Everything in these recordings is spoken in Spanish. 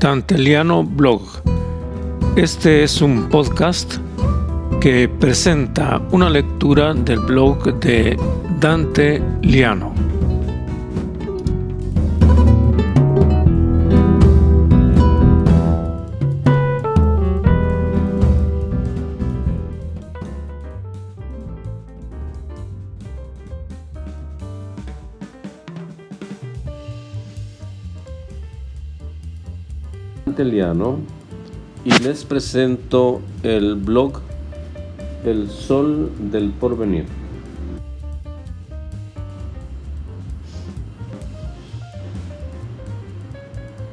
Danteliano Blog. Este es un podcast que presenta una lectura del blog de Dante Liano. Y les presento el blog El Sol del Porvenir.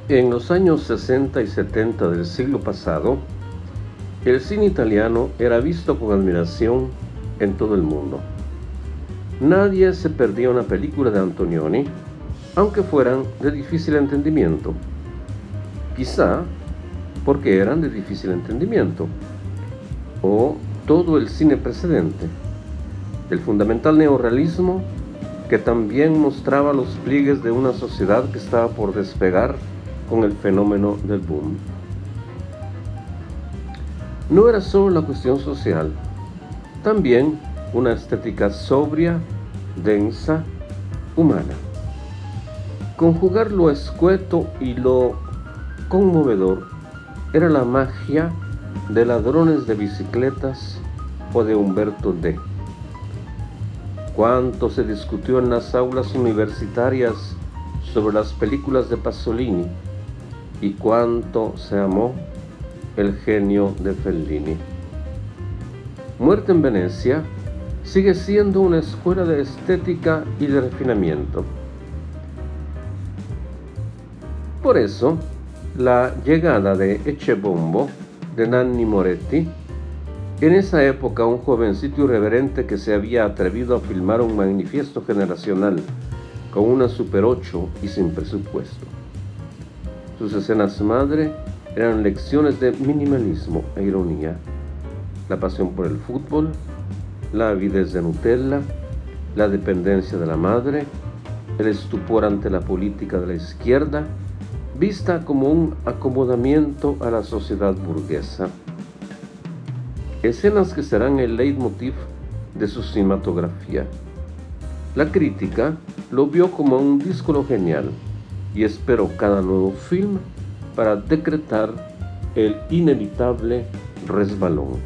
En los años 60 y 70 del siglo pasado, el cine italiano era visto con admiración en todo el mundo. Nadie se perdía una película de Antonioni, aunque fueran de difícil entendimiento quizá porque eran de difícil entendimiento, o todo el cine precedente, el fundamental neorrealismo que también mostraba los pliegues de una sociedad que estaba por despegar con el fenómeno del boom. No era solo la cuestión social, también una estética sobria, densa, humana. Conjugar lo escueto y lo conmovedor era la magia de ladrones de bicicletas o de Humberto D. Cuánto se discutió en las aulas universitarias sobre las películas de Pasolini y cuánto se amó el genio de Fellini. Muerte en Venecia sigue siendo una escuela de estética y de refinamiento. Por eso, la llegada de Echebombo de Nanni Moretti, en esa época un jovencito irreverente que se había atrevido a filmar un manifiesto generacional con una Super 8 y sin presupuesto. Sus escenas madre eran lecciones de minimalismo e ironía, la pasión por el fútbol, la avidez de Nutella, la dependencia de la madre, el estupor ante la política de la izquierda, vista como un acomodamiento a la sociedad burguesa. Escenas que serán el leitmotiv de su cinematografía. La crítica lo vio como un disco genial y esperó cada nuevo film para decretar el inevitable resbalón.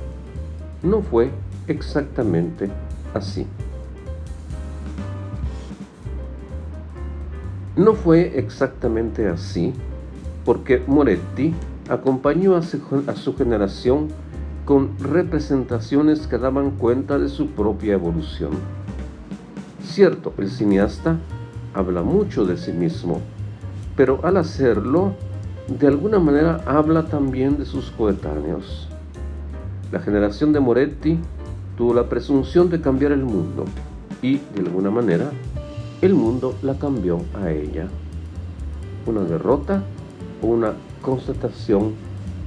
No fue exactamente así. No fue exactamente así porque Moretti acompañó a su, generación con representaciones que daban cuenta de su propia evolución. Cierto, el cineasta habla mucho de sí mismo, pero al hacerlo, de alguna manera habla también de sus coetáneos. La generación de Moretti tuvo la presunción de cambiar el mundo y, de alguna manera, el mundo la cambió a ella. Una derrota una constatación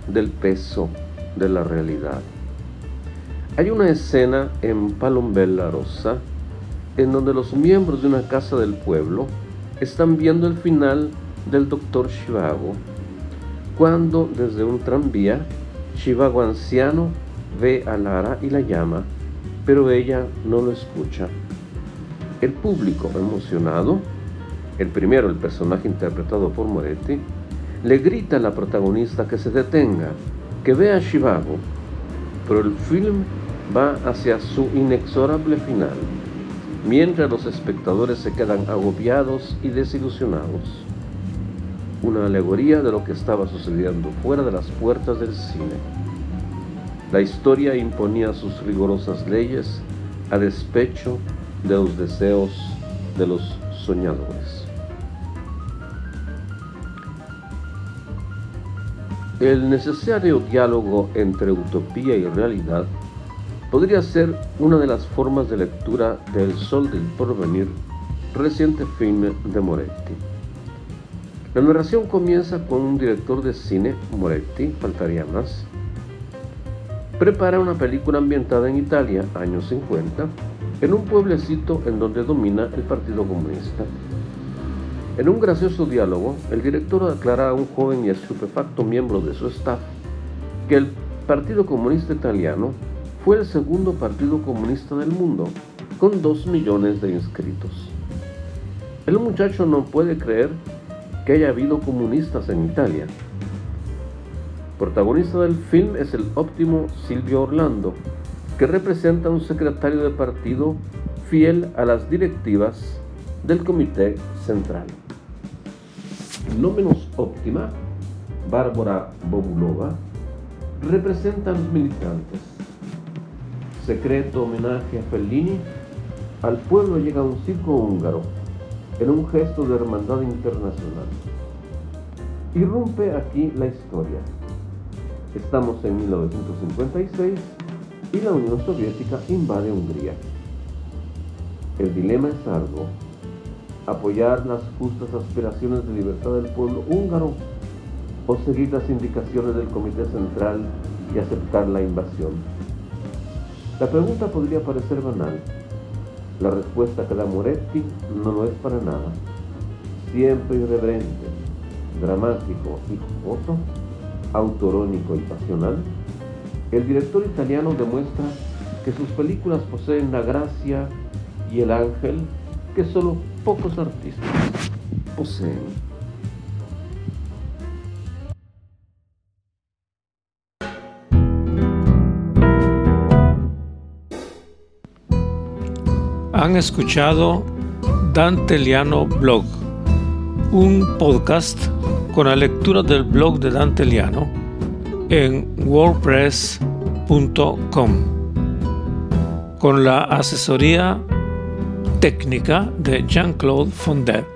del peso de la realidad. Hay una escena en Palombella Rosa en donde los miembros de una casa del pueblo están viendo el final del doctor Chivago, cuando desde un tranvía Chivago anciano ve a Lara y la llama, pero ella no lo escucha. El público emocionado, el primero, el personaje interpretado por Moretti, le grita a la protagonista que se detenga, que vea Chivago, pero el film va hacia su inexorable final, mientras los espectadores se quedan agobiados y desilusionados. Una alegoría de lo que estaba sucediendo fuera de las puertas del cine. La historia imponía sus rigurosas leyes a despecho de los deseos de los soñadores. El necesario diálogo entre utopía y realidad podría ser una de las formas de lectura del Sol del Porvenir, reciente film de Moretti. La narración comienza con un director de cine, Moretti, faltaría más. Prepara una película ambientada en Italia, años 50, en un pueblecito en donde domina el Partido Comunista. En un gracioso diálogo, el director aclara a un joven y estupefacto miembro de su staff que el Partido Comunista Italiano fue el segundo partido comunista del mundo, con dos millones de inscritos. El muchacho no puede creer que haya habido comunistas en Italia. Protagonista del film es el óptimo Silvio Orlando, que representa un secretario de partido fiel a las directivas del Comité Central no menos óptima, Bárbara Bobulova, representa a los militantes. Secreto homenaje a Fellini, al pueblo llega un circo húngaro en un gesto de hermandad internacional. Irrumpe aquí la historia. Estamos en 1956 y la Unión Soviética invade Hungría. El dilema es arduo apoyar las justas aspiraciones de libertad del pueblo húngaro o seguir las indicaciones del Comité Central y aceptar la invasión. La pregunta podría parecer banal. La respuesta que da Moretti no lo es para nada. Siempre irreverente, dramático y jocoso, autorónico y pasional, el director italiano demuestra que sus películas poseen la gracia y el ángel que solo pocos artistas poseen. Han escuchado Dante Liano Blog, un podcast con la lectura del blog de Dante Liano en wordpress.com con la asesoría técnica de Jean-Claude Fondet.